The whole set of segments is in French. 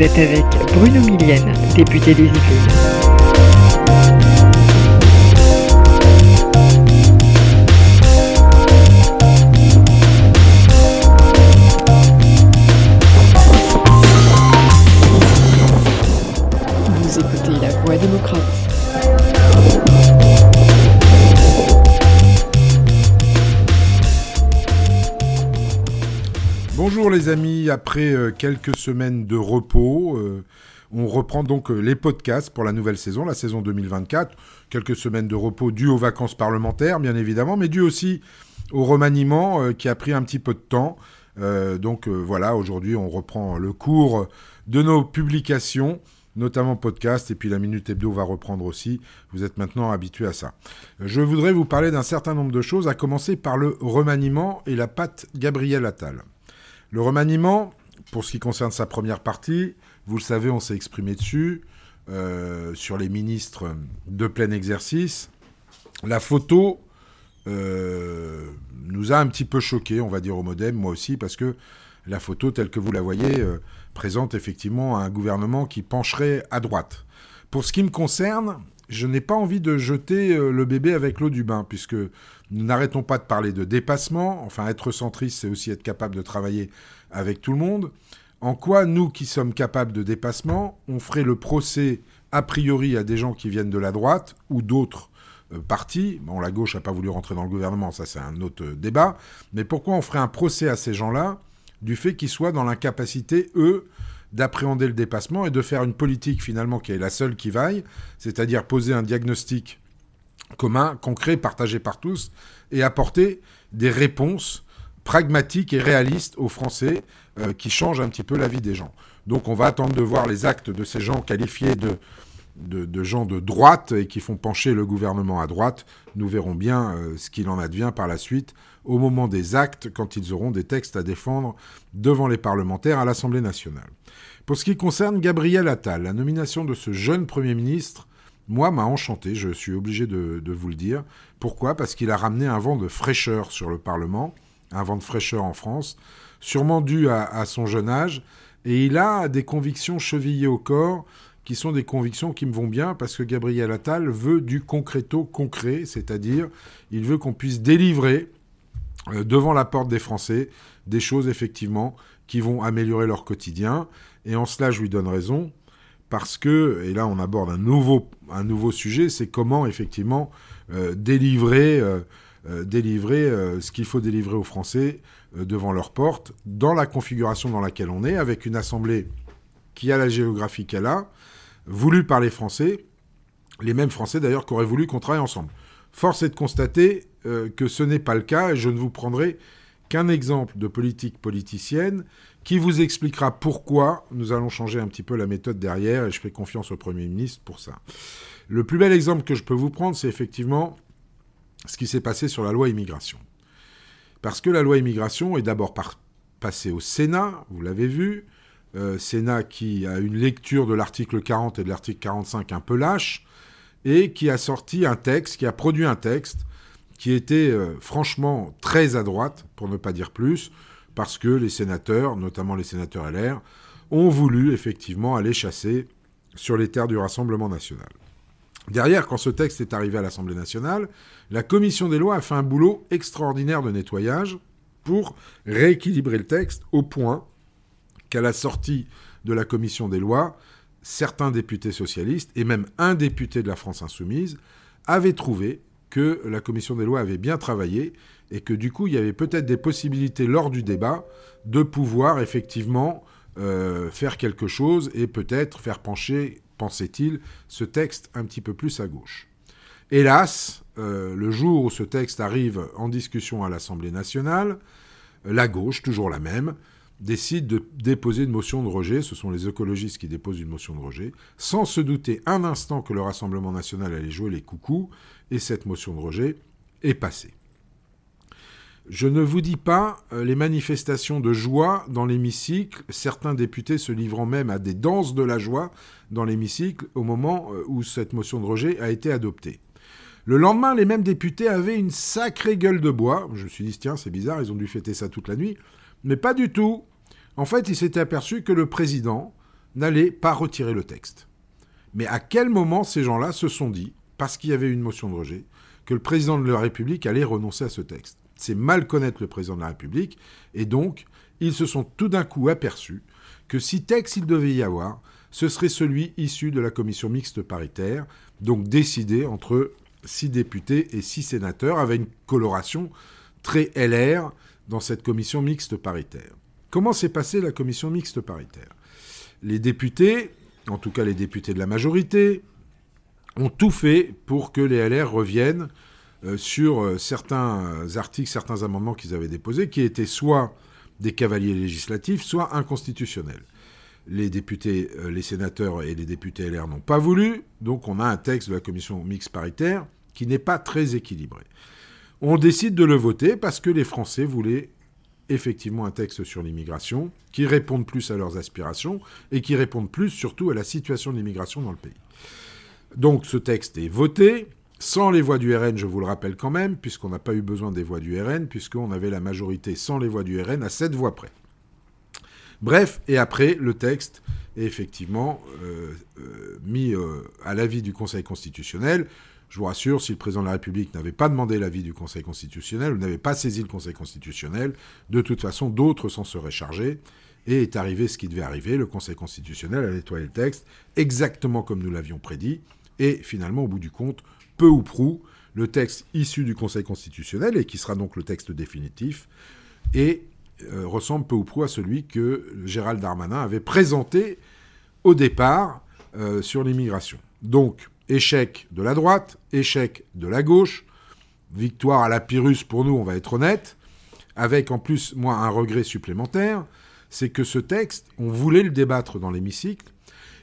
Vous êtes avec Bruno Millienne, député des Yvelines. Bonjour les amis, après euh, quelques semaines de repos, euh, on reprend donc euh, les podcasts pour la nouvelle saison, la saison 2024. Quelques semaines de repos dues aux vacances parlementaires, bien évidemment, mais dues aussi au remaniement qui a pris un petit peu de temps. Donc voilà, aujourd'hui on reprend le cours de nos publications notamment podcast, et puis la Minute Hebdo va reprendre aussi. Vous êtes maintenant habitués à ça. Je voudrais vous parler d'un certain nombre de choses, à commencer par le remaniement et la patte Gabriel Attal. Le remaniement, pour ce qui concerne sa première partie, vous le savez, on s'est exprimé dessus, euh, sur les ministres de plein exercice. La photo euh, nous a un petit peu choqué, on va dire au modem, moi aussi, parce que la photo telle que vous la voyez euh, présente effectivement un gouvernement qui pencherait à droite. Pour ce qui me concerne, je n'ai pas envie de jeter euh, le bébé avec l'eau du bain, puisque nous n'arrêtons pas de parler de dépassement. Enfin, être centriste, c'est aussi être capable de travailler avec tout le monde. En quoi, nous qui sommes capables de dépassement, on ferait le procès a priori à des gens qui viennent de la droite ou d'autres euh, partis? Bon, la gauche n'a pas voulu rentrer dans le gouvernement, ça c'est un autre euh, débat. Mais pourquoi on ferait un procès à ces gens-là du fait qu'ils soient dans l'incapacité, eux, d'appréhender le dépassement et de faire une politique finalement qui est la seule qui vaille, c'est-à-dire poser un diagnostic commun, concret, partagé par tous, et apporter des réponses pragmatiques et réalistes aux Français euh, qui changent un petit peu la vie des gens. Donc on va attendre de voir les actes de ces gens qualifiés de, de, gens de droite et qui font pencher le gouvernement à droite. Nous verrons bien euh, ce qu'il en advient par la suite au moment des actes, quand ils auront des textes à défendre devant les parlementaires à l'Assemblée nationale. Pour ce qui concerne Gabriel Attal, la nomination de ce jeune Premier ministre, moi, m'a enchanté, je suis obligé de, vous le dire. Pourquoi? Parce qu'il a ramené un vent de fraîcheur sur le Parlement, un vent de fraîcheur en France, sûrement dû à, son jeune âge, et il a des convictions chevillées au corps qui sont des convictions qui me vont bien parce que Gabriel Attal veut du concreto concret, c'est-à-dire il veut qu'on puisse délivrer devant la porte des Français des choses effectivement qui vont améliorer leur quotidien. Et en cela, je lui donne raison parce que, et là on aborde un nouveau, un nouveau sujet, c'est comment effectivement euh, délivrer, euh, euh, délivrer euh, ce qu'il faut délivrer aux Français euh, devant leur porte, dans la configuration dans laquelle on est, avec une assemblée qui a la géographie qu'elle a, voulue par les Français, les mêmes Français d'ailleurs qui auraient voulu qu'on travaille ensemble. Force est de constater euh, que ce n'est pas le cas, et je ne vous prendrai qu'un exemple de politique politicienne qui vous expliquera pourquoi nous allons changer un petit peu la méthode derrière, et je fais confiance au Premier ministre pour ça. Le plus bel exemple que je peux vous prendre, c'est effectivement ce qui s'est passé sur la loi immigration. Parce que la loi immigration est d'abord passée au Sénat, vous l'avez vu, euh, Sénat qui a une lecture de l'article 40 et de l'article 45 un peu lâche, et qui a sorti un texte, qui a produit un texte qui était euh, franchement très à droite, pour ne pas dire plus, parce que les sénateurs, notamment les sénateurs LR, ont voulu effectivement aller chasser sur les terres du Rassemblement national. Derrière, quand ce texte est arrivé à l'Assemblée nationale, la commission des lois a fait un boulot extraordinaire de nettoyage pour rééquilibrer le texte au point qu'à la sortie de la commission des lois, certains députés socialistes et même un député de la France insoumise avaient trouvé que la commission des lois avait bien travaillé et que du coup il y avait peut-être des possibilités lors du débat de pouvoir effectivement euh, faire quelque chose et peut-être faire pencher, pensait-il, ce texte un petit peu plus à gauche. Hélas, euh, le jour où ce texte arrive en discussion à l'Assemblée nationale, la gauche, toujours la même, décide de déposer une motion de rejet, ce sont les écologistes qui déposent une motion de rejet, sans se douter un instant que le Rassemblement national allait jouer les coucous, et cette motion de rejet est passée. Je ne vous dis pas euh, les manifestations de joie dans l'hémicycle, certains députés se livrant même à des danses de la joie dans l'hémicycle au moment euh, où cette motion de rejet a été adoptée. Le lendemain, les mêmes députés avaient une sacrée gueule de bois. Je me suis dit, tiens, c'est bizarre, ils ont dû fêter ça toute la nuit. Mais pas du tout. En fait, ils s'étaient aperçus que le président n'allait pas retirer le texte. Mais à quel moment ces gens-là se sont dit, parce qu'il y avait une motion de rejet, que le président de la République allait renoncer à ce texte? C'est mal connaître le président de la République, et donc ils se sont tout d'un coup aperçus que si texte il devait y avoir, ce serait celui issu de la commission mixte paritaire, donc décidé entre six députés et six sénateurs, avec une coloration très LR dans cette commission mixte paritaire. Comment s'est passée la commission mixte paritaire? Les députés, en tout cas les députés de la majorité, ont tout fait pour que les LR reviennent euh, sur euh, certains articles, certains amendements qu'ils avaient déposés, qui étaient soit des cavaliers législatifs, soit inconstitutionnels. Les députés, euh, les sénateurs et les députés LR n'ont pas voulu, donc on a un texte de la commission mixte paritaire qui n'est pas très équilibré. On décide de le voter parce que les Français voulaient effectivement un texte sur l'immigration qui réponde plus à leurs aspirations et qui réponde plus surtout à la situation de l'immigration dans le pays. Donc ce texte est voté, sans les voix du RN, je vous le rappelle quand même, puisqu'on n'a pas eu besoin des voix du RN, puisqu'on avait la majorité sans les voix du RN à 7 voix près. Bref, et après, le texte est effectivement euh, euh, mis euh, à l'avis du Conseil constitutionnel. Je vous rassure, si le président de la République n'avait pas demandé l'avis du Conseil constitutionnel ou n'avait pas saisi le Conseil constitutionnel, de toute façon, d'autres s'en seraient chargés. Et est arrivé ce qui devait arriver. Le Conseil constitutionnel a nettoyé le texte, exactement comme nous l'avions prédit. Et finalement, au bout du compte, peu ou prou, le texte issu du Conseil constitutionnel, et qui sera donc le texte définitif, et euh, ressemble peu ou prou à celui que Gérald Darmanin avait présenté au départ euh, sur l'immigration. Donc, Échec de la droite, échec de la gauche, victoire à la Pyrrhus pour nous, on va être honnête, avec en plus, moi, un regret supplémentaire, c'est que ce texte, on voulait le débattre dans l'hémicycle.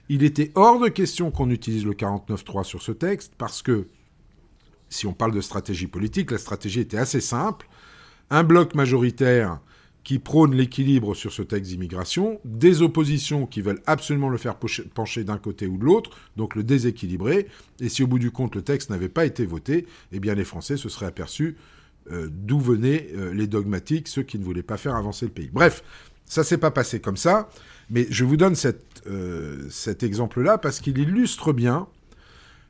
Il était hors de question qu'on utilise le 49.3 sur ce texte, parce que, si on parle de stratégie politique, la stratégie était assez simple. Un bloc majoritaire qui prône l'équilibre sur ce texte d'immigration, des oppositions qui veulent absolument le faire pencher d'un côté ou de l'autre, donc le déséquilibrer, et si au bout du compte le texte n'avait pas été voté, eh bien les Français se seraient aperçus euh, d'où venaient euh, les dogmatiques, ceux qui ne voulaient pas faire avancer le pays. Bref, ça s'est pas passé comme ça, mais je vous donne euh, cet exemple-là parce qu'il illustre bien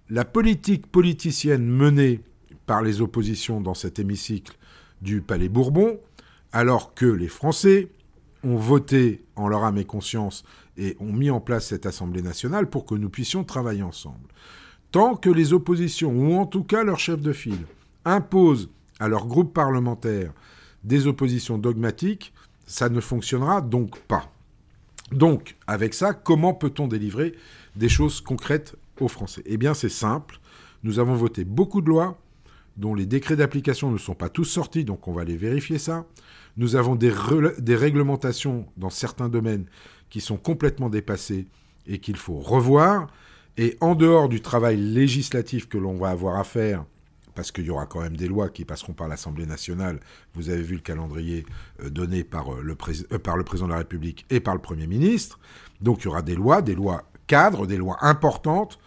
la politique politicienne menée par les oppositions dans cet hémicycle du Palais Bourbon, alors que les Français ont voté en leur âme et conscience et ont mis en place cette Assemblée nationale pour que nous puissions travailler ensemble. Tant que les oppositions, ou en tout cas leurs chefs de file, imposent à leur groupe parlementaire des oppositions dogmatiques, ça ne fonctionnera donc pas. Donc, avec ça, comment peut-on délivrer des choses concrètes aux Français? Eh bien, c'est simple. Nous avons voté beaucoup de lois dont les décrets d'application ne sont pas tous sortis, donc on va aller vérifier ça. Nous avons des, réglementations dans certains domaines qui sont complètement dépassées et qu'il faut revoir. Et en dehors du travail législatif que l'on va avoir à faire, parce qu'il y aura quand même des lois qui passeront par l'Assemblée nationale, vous avez vu le calendrier euh, donné euh, euh, par le président de la République et par le Premier ministre, donc il y aura des lois, des lois cadres, des lois importantes,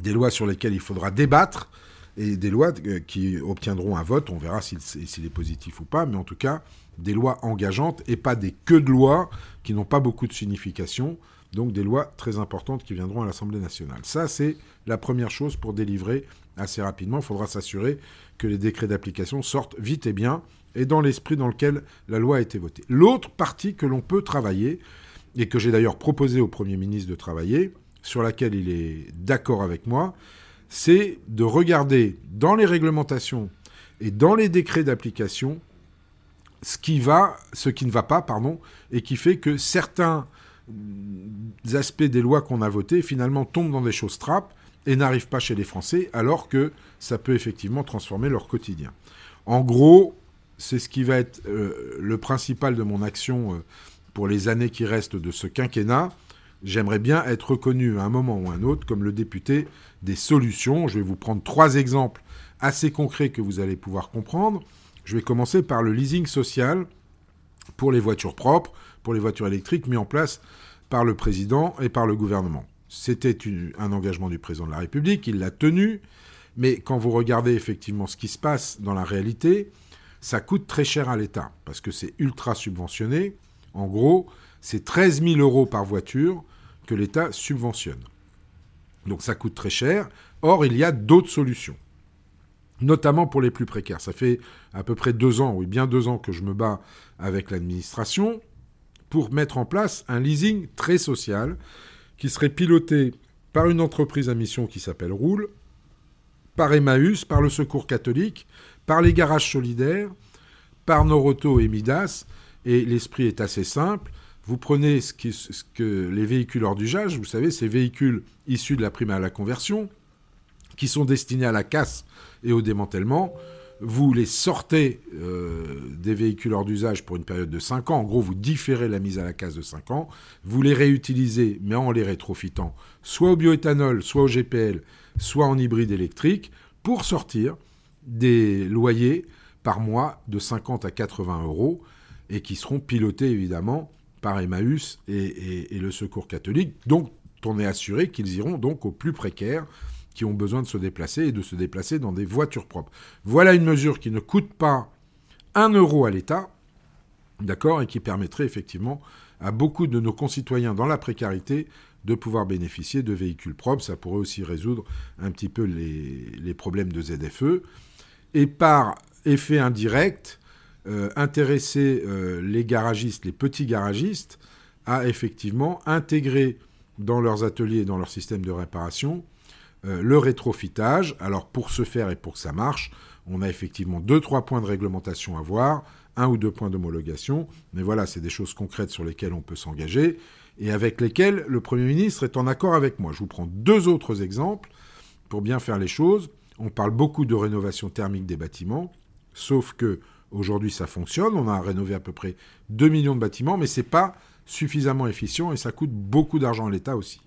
des lois sur lesquelles il faudra débattre, et des lois euh, qui obtiendront un vote, on verra s'il est positif ou pas, mais en tout cas des lois engageantes et pas des queues de lois qui n'ont pas beaucoup de signification, donc des lois très importantes qui viendront à l'Assemblée nationale. Ça, c'est la première chose pour délivrer assez rapidement. Il faudra s'assurer que les décrets d'application sortent vite et bien et dans l'esprit dans lequel la loi a été votée. L'autre partie que l'on peut travailler, et que j'ai d'ailleurs proposé au Premier ministre de travailler, sur laquelle il est d'accord avec moi, c'est de regarder dans les réglementations et dans les décrets d'application ce qui va, ce qui ne va pas, pardon, et qui fait que certains aspects des lois qu'on a votées finalement tombent dans des choses trappes et n'arrivent pas chez les Français, alors que ça peut effectivement transformer leur quotidien. En gros, c'est ce qui va être euh, le principal de mon action euh, pour les années qui restent de ce quinquennat, J'aimerais bien être reconnu à un moment ou à un autre comme le député des solutions. Je vais vous prendre trois exemples assez concrets que vous allez pouvoir comprendre. Je vais commencer par le leasing social pour les voitures propres, pour les voitures électriques mis en place par le président et par le gouvernement. C'était un engagement du président de la République, il l'a tenu, mais quand vous regardez effectivement ce qui se passe dans la réalité, ça coûte très cher à l'État, parce que c'est ultra subventionné. En gros, c'est 13 000 euros par voiture que l'État subventionne. Donc ça coûte très cher. Or, il y a d'autres solutions, notamment pour les plus précaires. Ça fait à peu près deux ans, oui, bien deux ans que je me bats avec l'administration pour mettre en place un leasing très social qui serait piloté par une entreprise à mission qui s'appelle Roule, par Emmaüs, par le Secours catholique, par les garages solidaires, par Noroto et Midas. Et l'esprit est assez simple. Vous prenez ce, que les véhicules hors d'usage, vous savez, ces véhicules issus de la prime à la conversion, qui sont destinés à la casse et au démantèlement, vous les sortez euh, des véhicules hors d'usage pour une période de 5 ans. En gros, vous différez la mise à la casse de 5 ans. Vous les réutilisez, mais en les rétrofitant, soit au bioéthanol, soit au GPL, soit en hybride électrique, pour sortir des loyers par mois de 50 à 80 euros et qui seront pilotés évidemment par Emmaüs et, le Secours catholique. Donc, on est assuré qu'ils iront donc aux plus précaires qui ont besoin de se déplacer et de se déplacer dans des voitures propres. Voilà une mesure qui ne coûte pas un euro à l'État, d'accord, et qui permettrait effectivement à beaucoup de nos concitoyens dans la précarité de pouvoir bénéficier de véhicules propres. Ça pourrait aussi résoudre un petit peu les, problèmes de ZFE. Et par effet indirect, euh, intéresser euh, les garagistes, les petits garagistes, à effectivement intégrer dans leurs ateliers dans leur système de réparation euh, le rétrofitage. Alors pour ce faire et pour que ça marche, on a effectivement deux, trois points de réglementation à voir, un ou deux points d'homologation. Mais voilà, c'est des choses concrètes sur lesquelles on peut s'engager et avec lesquelles le Premier ministre est en accord avec moi. Je vous prends deux autres exemples pour bien faire les choses. On parle beaucoup de rénovation thermique des bâtiments, sauf que aujourd'hui ça fonctionne. On a rénové à peu près 2 millions de bâtiments, mais ce n'est pas suffisamment efficient et ça coûte beaucoup d'argent à l'État aussi.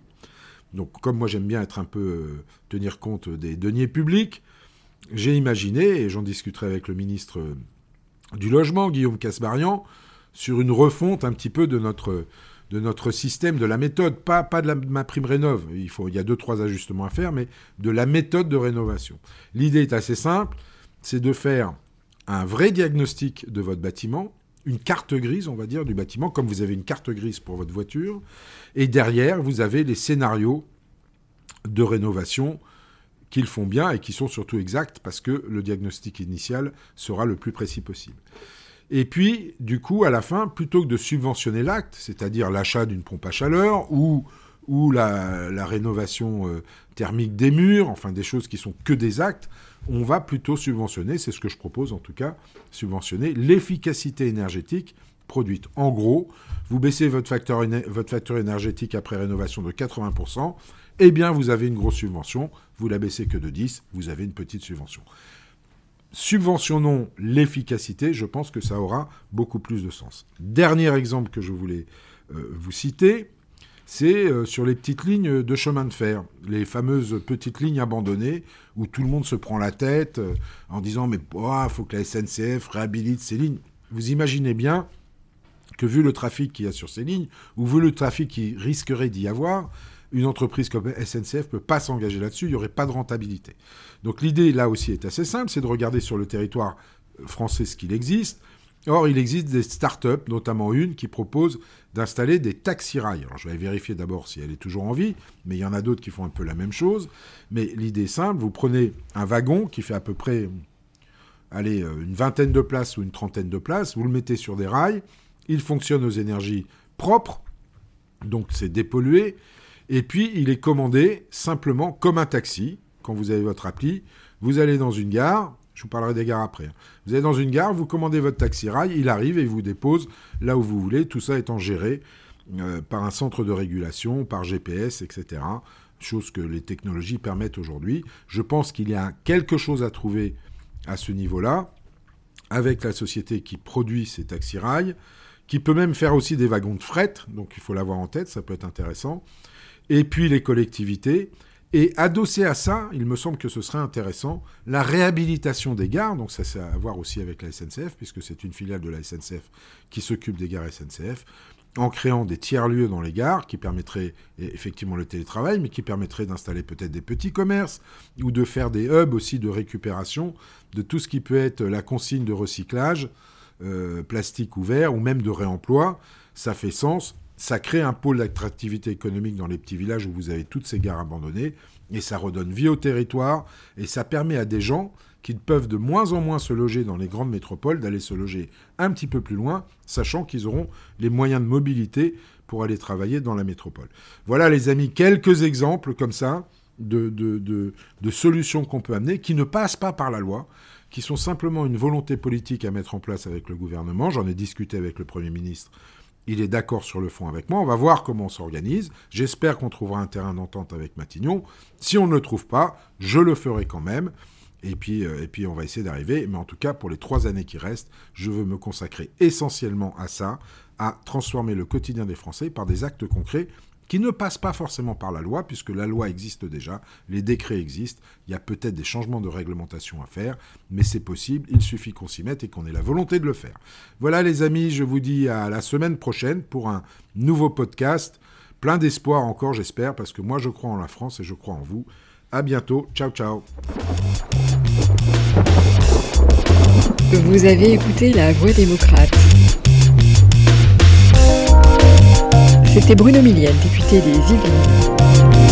Donc, comme moi j'aime bien être un peu euh, tenir compte des deniers publics, j'ai imaginé, et j'en discuterai avec le ministre euh, du Logement, Guillaume Casbarian, sur une refonte un petit peu de notre, notre système, de la méthode, pas, pas de la, ma prime rénov. Il, faut, il y a deux, trois ajustements à faire, mais de la méthode de rénovation. L'idée est assez simple, c'est de faire un vrai diagnostic de votre bâtiment, une carte grise, on va dire, du bâtiment, comme vous avez une carte grise pour votre voiture. Et derrière, vous avez les scénarios de rénovation qu'ils font bien et qui sont surtout exacts parce que le diagnostic initial sera le plus précis possible. Et puis, du coup, à la fin, plutôt que de subventionner l'acte, c'est-à-dire l'achat d'une pompe à chaleur ou, la, rénovation euh, thermique des murs, enfin des choses qui sont que des actes, on va plutôt subventionner, c'est ce que je propose en tout cas, subventionner l'efficacité énergétique produite. En gros, vous baissez votre, facteur, énergétique après rénovation de 80%, eh bien vous avez une grosse subvention, vous la baissez que de 10%, vous avez une petite subvention. Subventionnons l'efficacité, je pense que ça aura beaucoup plus de sens. Dernier exemple que je voulais euh, vous citer, c'est euh, sur les petites lignes de chemin de fer, les fameuses petites lignes abandonnées où tout le monde se prend la tête euh, en disant mais il faut que la SNCF réhabilite ces lignes. Vous imaginez bien que vu le trafic qu'il y a sur ces lignes, ou vu le trafic qui risquerait d'y avoir, une entreprise comme SNCF ne peut pas s'engager là-dessus, il n'y aurait pas de rentabilité. Donc l'idée là aussi est assez simple, c'est de regarder sur le territoire français ce qu'il existe, Or, il existe des start-up, notamment une, qui propose d'installer des taxi-rails. Alors, je vais vérifier d'abord si elle est toujours en vie, mais il y en a d'autres qui font un peu la même chose. Mais l'idée est simple, vous prenez un wagon qui fait à peu près, allez, euh, une vingtaine de places ou une trentaine de places, vous le mettez sur des rails, il fonctionne aux énergies propres, donc c'est dépollué, et puis il est commandé simplement comme un taxi, quand vous avez votre appli, vous allez dans une gare, je vous parlerai des gares après. Hein. Vous êtes dans une gare, vous commandez votre taxi-rail, il arrive et vous dépose là où vous voulez, tout ça étant géré euh, par un centre de régulation, par GPS, etc. Chose que les technologies permettent aujourd'hui. Je pense qu'il y a quelque chose à trouver à ce niveau-là, avec la société qui produit ces taxi-rails, qui peut même faire aussi des wagons de fret, donc il faut l'avoir en tête, ça peut être intéressant. Et puis les collectivités. Et adossé à ça, il me semble que ce serait intéressant, la réhabilitation des gares, donc ça c'est à voir aussi avec la SNCF, puisque c'est une filiale de la SNCF qui s'occupe des gares SNCF, en créant des tiers-lieux dans les gares qui permettraient effectivement le télétravail, mais qui permettraient d'installer peut-être des petits commerces ou de faire des hubs aussi de récupération de tout ce qui peut être la consigne de recyclage, euh, plastique ouvert ou même de réemploi. Ça fait sens ça crée un pôle d'attractivité économique dans les petits villages où vous avez toutes ces gares abandonnées, et ça redonne vie au territoire, et ça permet à des gens qui peuvent de moins en moins se loger dans les grandes métropoles d'aller se loger un petit peu plus loin, sachant qu'ils auront les moyens de mobilité pour aller travailler dans la métropole. Voilà les amis, quelques exemples comme ça de, solutions qu'on peut amener qui ne passent pas par la loi, qui sont simplement une volonté politique à mettre en place avec le gouvernement. J'en ai discuté avec le Premier ministre il est d'accord sur le fond avec moi. On va voir comment on s'organise. J'espère qu'on trouvera un terrain d'entente avec Matignon. Si on ne le trouve pas, je le ferai quand même. Et puis, euh, et puis on va essayer d'arriver. Mais en tout cas, pour les trois années qui restent, je veux me consacrer essentiellement à ça, à transformer le quotidien des Français par des actes concrets qui ne passe pas forcément par la loi, puisque la loi existe déjà, les décrets existent, il y a peut-être des changements de réglementation à faire, mais c'est possible, il suffit qu'on s'y mette et qu'on ait la volonté de le faire. Voilà les amis, je vous dis à la semaine prochaine pour un nouveau podcast, plein d'espoir encore j'espère, parce que moi je crois en la France et je crois en vous. À bientôt, ciao ciao. Vous avez écouté La Voix démocrate. C'était Bruno Millienne, député des Yvelines.